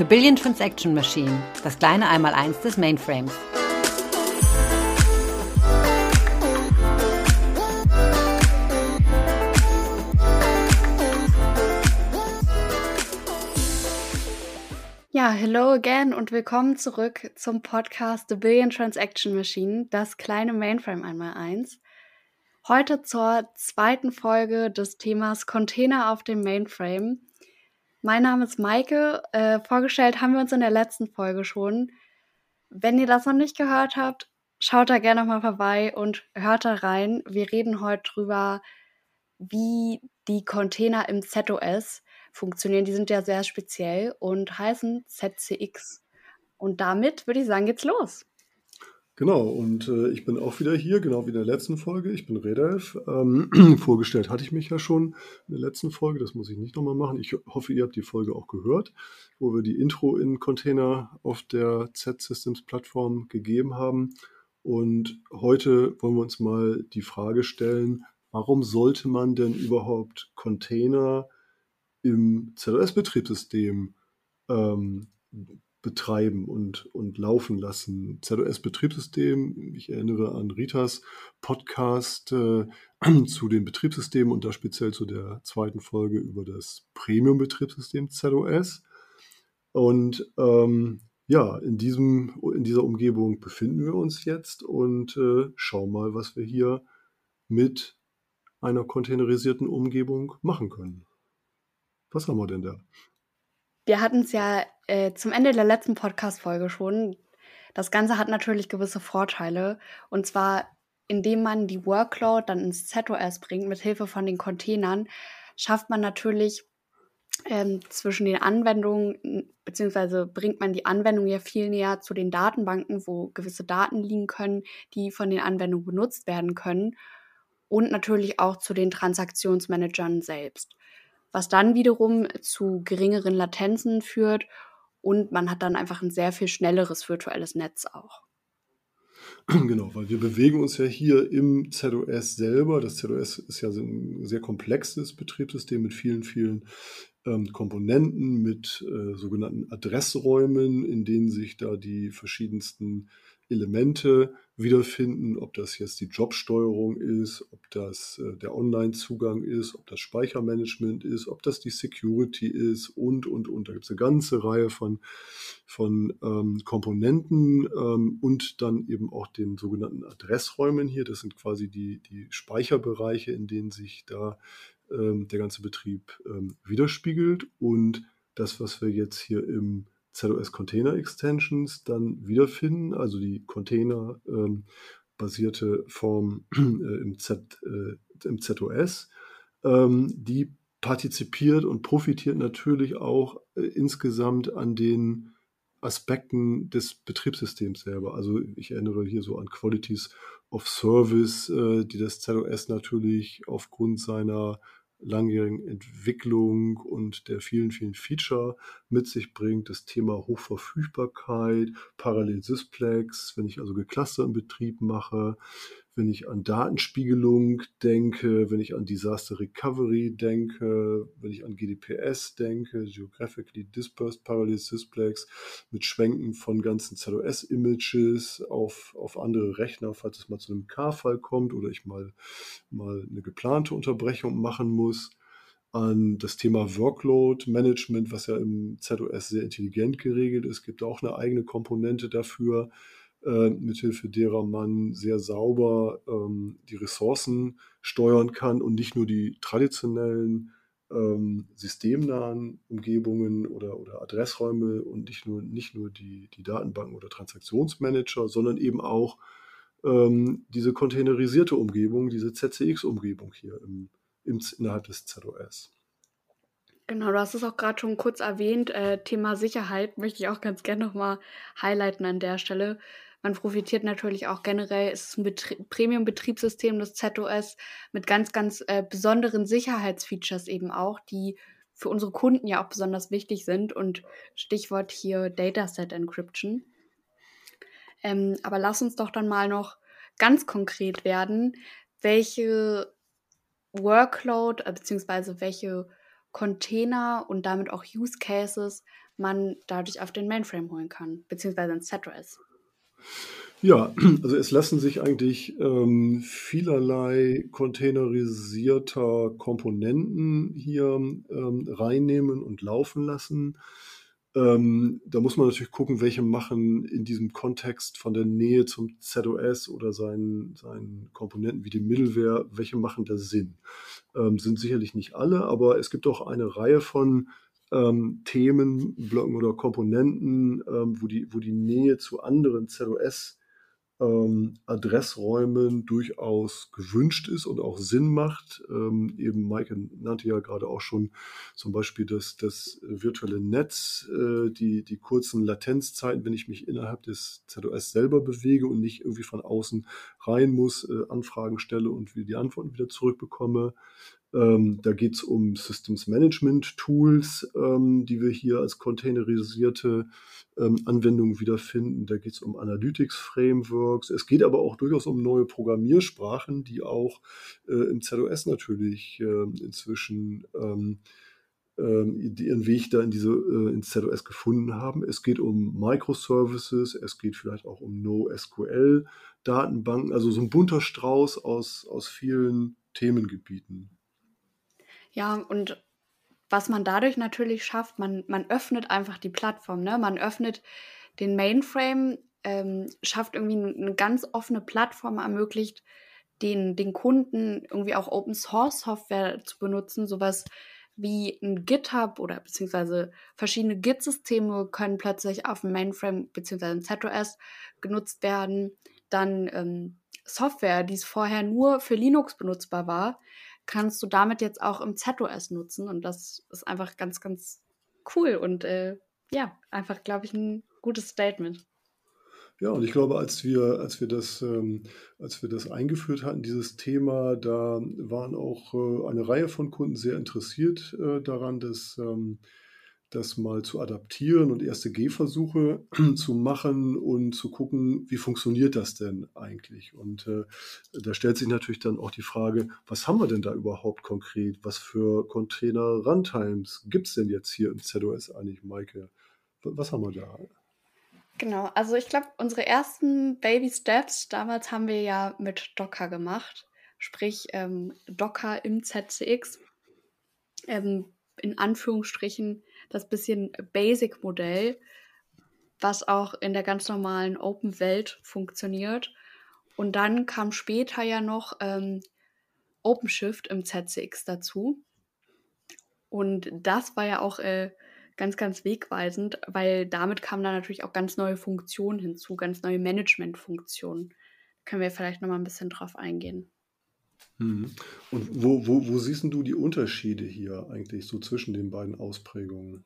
The Billion Transaction Machine, das kleine Einmaleins des Mainframes. Ja, hello again und willkommen zurück zum Podcast The Billion Transaction Machine, das kleine Mainframe einmal eins. Heute zur zweiten Folge des Themas Container auf dem Mainframe. Mein Name ist Maike. Äh, vorgestellt haben wir uns in der letzten Folge schon. Wenn ihr das noch nicht gehört habt, schaut da gerne mal vorbei und hört da rein. Wir reden heute drüber, wie die Container im ZOS funktionieren. Die sind ja sehr speziell und heißen ZCX. Und damit würde ich sagen, geht's los. Genau, und äh, ich bin auch wieder hier, genau wie in der letzten Folge. Ich bin Redelf. Ähm, vorgestellt hatte ich mich ja schon in der letzten Folge, das muss ich nicht nochmal machen. Ich hoffe, ihr habt die Folge auch gehört, wo wir die Intro in Container auf der Z-Systems-Plattform gegeben haben. Und heute wollen wir uns mal die Frage stellen, warum sollte man denn überhaupt Container im ZOS-Betriebssystem ähm, betreiben und, und laufen lassen. ZOS-Betriebssystem, ich erinnere an Ritas Podcast äh, zu den Betriebssystemen und da speziell zu der zweiten Folge über das Premium-Betriebssystem ZOS. Und ähm, ja, in, diesem, in dieser Umgebung befinden wir uns jetzt und äh, schauen mal, was wir hier mit einer containerisierten Umgebung machen können. Was haben wir denn da? Wir hatten es ja äh, zum Ende der letzten Podcast-Folge schon. Das Ganze hat natürlich gewisse Vorteile. Und zwar, indem man die Workload dann ins ZOS bringt, mit Hilfe von den Containern, schafft man natürlich ähm, zwischen den Anwendungen, beziehungsweise bringt man die Anwendung ja viel näher zu den Datenbanken, wo gewisse Daten liegen können, die von den Anwendungen benutzt werden können. Und natürlich auch zu den Transaktionsmanagern selbst was dann wiederum zu geringeren Latenzen führt und man hat dann einfach ein sehr viel schnelleres virtuelles Netz auch. Genau, weil wir bewegen uns ja hier im ZOS selber. Das ZOS ist ja ein sehr komplexes Betriebssystem mit vielen, vielen ähm, Komponenten, mit äh, sogenannten Adressräumen, in denen sich da die verschiedensten Elemente wiederfinden, ob das jetzt die Jobsteuerung ist, ob das äh, der Online-Zugang ist, ob das Speichermanagement ist, ob das die Security ist und, und, und. Da gibt es eine ganze Reihe von, von ähm, Komponenten ähm, und dann eben auch den sogenannten Adressräumen hier. Das sind quasi die, die Speicherbereiche, in denen sich da ähm, der ganze Betrieb ähm, widerspiegelt. Und das, was wir jetzt hier im ZOS Container Extensions dann wiederfinden, also die Container ähm, basierte Form äh, im, Z, äh, im ZOS, ähm, die partizipiert und profitiert natürlich auch äh, insgesamt an den Aspekten des Betriebssystems selber. Also ich erinnere hier so an Qualities of Service, äh, die das ZOS natürlich aufgrund seiner langjährigen Entwicklung und der vielen, vielen Feature mit sich bringt. Das Thema Hochverfügbarkeit, Parallel-Sysplex, wenn ich also geclusterten Betrieb mache, wenn ich an Datenspiegelung denke, wenn ich an Disaster Recovery denke, wenn ich an GDPS denke, Geographically Dispersed Parallel Sysplex, mit Schwenken von ganzen ZOS-Images auf, auf andere Rechner, falls es mal zu einem K-Fall kommt oder ich mal, mal eine geplante Unterbrechung machen muss an das Thema Workload Management, was ja im ZOS sehr intelligent geregelt ist. Gibt auch eine eigene Komponente dafür, äh, mithilfe derer man sehr sauber ähm, die Ressourcen steuern kann und nicht nur die traditionellen ähm, systemnahen Umgebungen oder, oder Adressräume und nicht nur, nicht nur die, die Datenbanken oder Transaktionsmanager, sondern eben auch ähm, diese containerisierte Umgebung, diese ZCX-Umgebung hier im, im, innerhalb des ZOS. Genau, du hast es auch gerade schon kurz erwähnt. Äh, Thema Sicherheit möchte ich auch ganz gerne nochmal highlighten an der Stelle. Man profitiert natürlich auch generell, es ist ein Betrie Premium-Betriebssystem, das ZOS, mit ganz, ganz äh, besonderen Sicherheitsfeatures eben auch, die für unsere Kunden ja auch besonders wichtig sind. Und Stichwort hier Dataset Encryption. Ähm, aber lass uns doch dann mal noch ganz konkret werden, welche Workload äh, beziehungsweise welche Container und damit auch Use Cases man dadurch auf den Mainframe holen kann, beziehungsweise ins ZOS. Ja, also es lassen sich eigentlich ähm, vielerlei containerisierter Komponenten hier ähm, reinnehmen und laufen lassen. Ähm, da muss man natürlich gucken, welche machen in diesem Kontext von der Nähe zum ZOS oder seinen, seinen Komponenten wie die Middleware, welche machen da Sinn. Ähm, sind sicherlich nicht alle, aber es gibt auch eine Reihe von ähm, Themenblöcken oder Komponenten, ähm, wo, die, wo die Nähe zu anderen ZOS ähm, Adressräumen durchaus gewünscht ist und auch Sinn macht. Ähm, eben Maike nannte ja gerade auch schon zum Beispiel das, das virtuelle Netz, äh, die, die kurzen Latenzzeiten, wenn ich mich innerhalb des ZOS selber bewege und nicht irgendwie von außen rein muss, äh, Anfragen stelle und die Antworten wieder zurückbekomme. Ähm, da geht es um Systems Management Tools, ähm, die wir hier als containerisierte ähm, Anwendungen wiederfinden. Da geht es um Analytics Frameworks. Es geht aber auch durchaus um neue Programmiersprachen, die auch äh, im ZOS natürlich äh, inzwischen ähm, ähm, ihren Weg da in diese, äh, ins ZOS gefunden haben. Es geht um Microservices, es geht vielleicht auch um NoSQL-Datenbanken, also so ein bunter Strauß aus, aus vielen Themengebieten. Ja, und was man dadurch natürlich schafft, man, man öffnet einfach die Plattform, ne? Man öffnet den Mainframe, ähm, schafft irgendwie eine ganz offene Plattform, ermöglicht den, den Kunden irgendwie auch Open Source Software zu benutzen, sowas wie ein GitHub oder beziehungsweise verschiedene Git-Systeme können plötzlich auf dem Mainframe beziehungsweise im ZOS genutzt werden. Dann ähm, Software, die es vorher nur für Linux benutzbar war, kannst du damit jetzt auch im ZOS nutzen. Und das ist einfach ganz, ganz cool und äh, ja, einfach, glaube ich, ein gutes Statement. Ja, und ich glaube, als wir, als wir das, ähm, als wir das eingeführt hatten, dieses Thema, da waren auch äh, eine Reihe von Kunden sehr interessiert äh, daran, dass ähm, das mal zu adaptieren und erste Gehversuche zu machen und zu gucken, wie funktioniert das denn eigentlich? Und äh, da stellt sich natürlich dann auch die Frage, was haben wir denn da überhaupt konkret? Was für Container-Runtimes gibt es denn jetzt hier im ZOS eigentlich, Maike? Was haben wir da? Genau, also ich glaube, unsere ersten Baby Steps damals haben wir ja mit Docker gemacht, sprich ähm, Docker im ZCX. Ähm, in Anführungsstrichen das bisschen Basic-Modell, was auch in der ganz normalen Open-Welt funktioniert. Und dann kam später ja noch ähm, OpenShift im ZCX dazu. Und das war ja auch äh, ganz, ganz wegweisend, weil damit kamen dann natürlich auch ganz neue Funktionen hinzu, ganz neue Management-Funktionen. Können wir vielleicht nochmal ein bisschen drauf eingehen. Mhm. Und wo, wo, wo siehst du die Unterschiede hier eigentlich so zwischen den beiden Ausprägungen?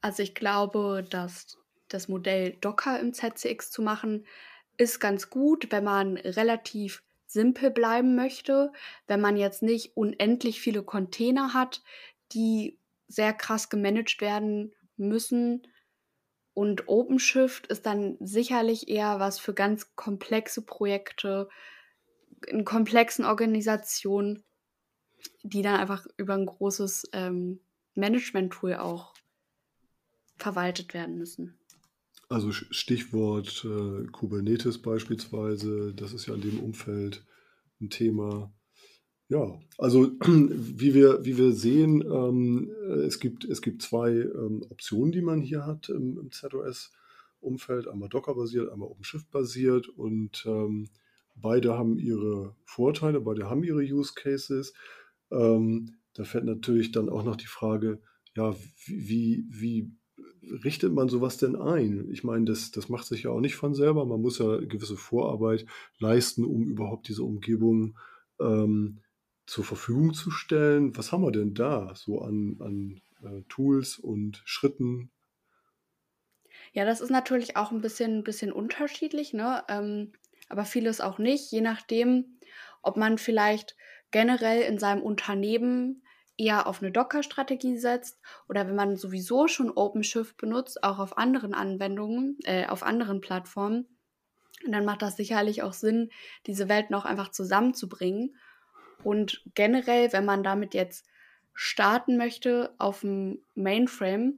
Also ich glaube, dass das Modell Docker im ZCX zu machen, ist ganz gut, wenn man relativ simpel bleiben möchte, wenn man jetzt nicht unendlich viele Container hat, die sehr krass gemanagt werden müssen. Und OpenShift ist dann sicherlich eher was für ganz komplexe Projekte, in komplexen Organisationen, die dann einfach über ein großes ähm, Management-Tool auch verwaltet werden müssen. Also Stichwort äh, Kubernetes beispielsweise, das ist ja in dem Umfeld ein Thema. Ja, also wie wir, wie wir sehen, ähm, es, gibt, es gibt zwei ähm, Optionen, die man hier hat im, im ZOS-Umfeld, einmal Docker-basiert, einmal OpenShift-basiert und ähm, Beide haben ihre Vorteile, beide haben ihre Use Cases. Ähm, da fällt natürlich dann auch noch die Frage, ja, wie, wie richtet man sowas denn ein? Ich meine, das, das macht sich ja auch nicht von selber. Man muss ja gewisse Vorarbeit leisten, um überhaupt diese Umgebung ähm, zur Verfügung zu stellen. Was haben wir denn da so an, an äh, Tools und Schritten? Ja, das ist natürlich auch ein bisschen, bisschen unterschiedlich. Ne? Ähm, aber vieles auch nicht, je nachdem, ob man vielleicht generell in seinem Unternehmen eher auf eine Docker-Strategie setzt oder wenn man sowieso schon OpenShift benutzt, auch auf anderen Anwendungen, äh, auf anderen Plattformen, dann macht das sicherlich auch Sinn, diese Welten auch einfach zusammenzubringen. Und generell, wenn man damit jetzt starten möchte auf dem Mainframe,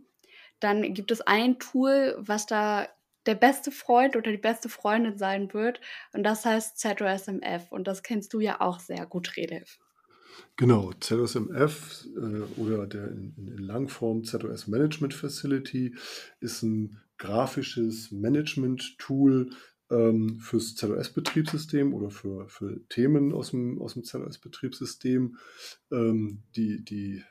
dann gibt es ein Tool, was da der beste Freund oder die beste Freundin sein wird. Und das heißt ZOSMF. Und das kennst du ja auch sehr gut, Redef. Genau, ZOSMF äh, oder der in, in, Langform ZOS Management Facility ist ein grafisches Management-Tool, ähm, fürs ZOS-Betriebssystem oder für, für Themen aus dem, aus dem ZOS-Betriebssystem. Ähm, die, die,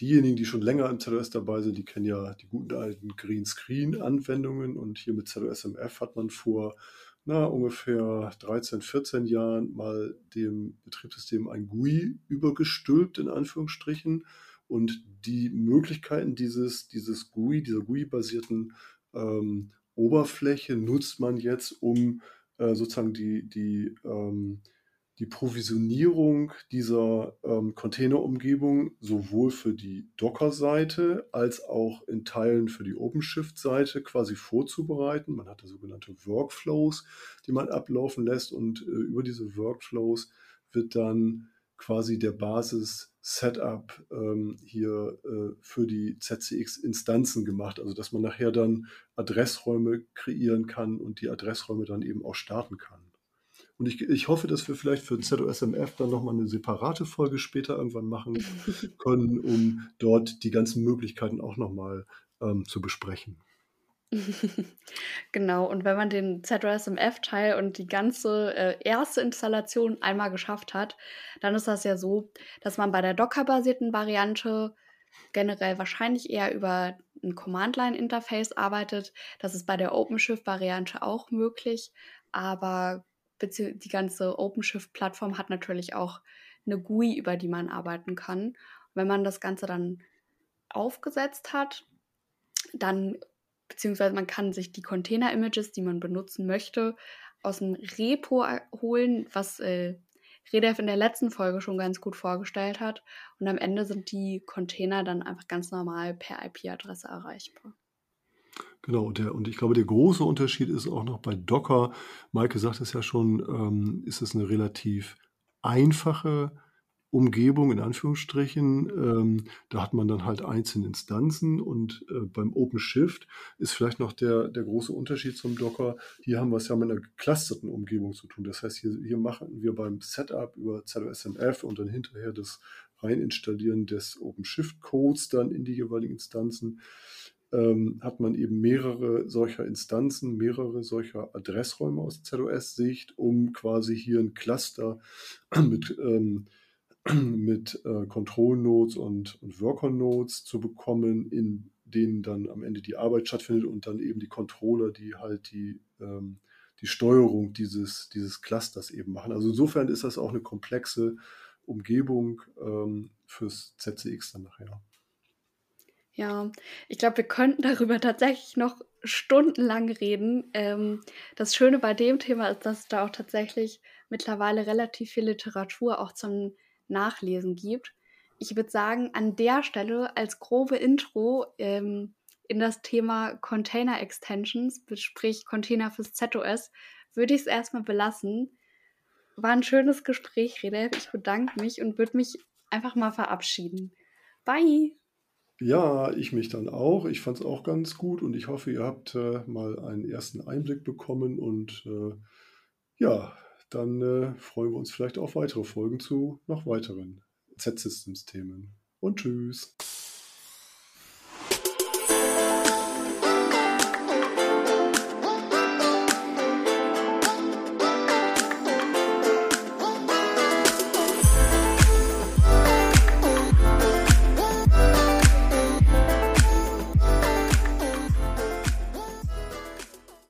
diejenigen, die schon länger im ZOS dabei sind, die kennen ja die guten alten Greenscreen-Anwendungen und hier mit ZOS-MF hat man vor na, ungefähr 13, 14 Jahren mal dem Betriebssystem ein GUI übergestülpt, in Anführungsstrichen. Und die Möglichkeiten dieses, dieses GUI, dieser GUI-basierten ähm, Oberfläche nutzt man jetzt, um äh, sozusagen die, die, ähm, die Provisionierung dieser ähm, Containerumgebung sowohl für die Docker-Seite als auch in Teilen für die OpenShift-Seite quasi vorzubereiten. Man hat da sogenannte Workflows, die man ablaufen lässt und äh, über diese Workflows wird dann quasi der Basis-Setup ähm, hier äh, für die ZCX-Instanzen gemacht. Also dass man nachher dann Adressräume kreieren kann und die Adressräume dann eben auch starten kann. Und ich, ich hoffe, dass wir vielleicht für ZOSMF dann nochmal eine separate Folge später irgendwann machen können, um dort die ganzen Möglichkeiten auch nochmal ähm, zu besprechen. Genau, und wenn man den ZOSMF-Teil und die ganze äh, erste Installation einmal geschafft hat, dann ist das ja so, dass man bei der Docker-basierten Variante generell wahrscheinlich eher über ein Command-Line-Interface arbeitet. Das ist bei der OpenShift-Variante auch möglich, aber die ganze OpenShift-Plattform hat natürlich auch eine GUI, über die man arbeiten kann. wenn man das Ganze dann aufgesetzt hat, dann beziehungsweise man kann sich die Container-Images, die man benutzen möchte, aus dem Repo holen, was äh, Redef in der letzten Folge schon ganz gut vorgestellt hat. Und am Ende sind die Container dann einfach ganz normal per IP-Adresse erreichbar. Genau, der, und ich glaube, der große Unterschied ist auch noch bei Docker. Maike sagt es ja schon, ähm, ist es eine relativ einfache Umgebung in Anführungsstrichen. Ähm, da hat man dann halt einzelne Instanzen und äh, beim OpenShift ist vielleicht noch der, der große Unterschied zum Docker. Hier haben wir es ja mit einer geclusterten Umgebung zu tun. Das heißt, hier, hier machen wir beim Setup über ZOSMF und dann hinterher das Reinstallieren des OpenShift-Codes dann in die jeweiligen Instanzen ähm, hat man eben mehrere solcher Instanzen, mehrere solcher Adressräume aus ZOS-Sicht, um quasi hier ein Cluster mit ähm, mit äh, Control Nodes und, und Worker Nodes zu bekommen, in denen dann am Ende die Arbeit stattfindet und dann eben die Controller, die halt die, ähm, die Steuerung dieses, dieses Clusters eben machen. Also insofern ist das auch eine komplexe Umgebung ähm, fürs ZCX dann nachher. Ja, ich glaube, wir könnten darüber tatsächlich noch stundenlang reden. Ähm, das Schöne bei dem Thema ist, dass es da auch tatsächlich mittlerweile relativ viel Literatur auch zum Nachlesen gibt. Ich würde sagen, an der Stelle als grobe Intro ähm, in das Thema Container Extensions, sprich Container fürs ZOS, würde ich es erstmal belassen. War ein schönes Gespräch, Rede. Ich bedanke mich und würde mich einfach mal verabschieden. Bye! Ja, ich mich dann auch. Ich fand es auch ganz gut und ich hoffe, ihr habt äh, mal einen ersten Einblick bekommen und äh, ja, dann äh, freuen wir uns vielleicht auf weitere Folgen zu noch weiteren Z-Systems-Themen. Und tschüss.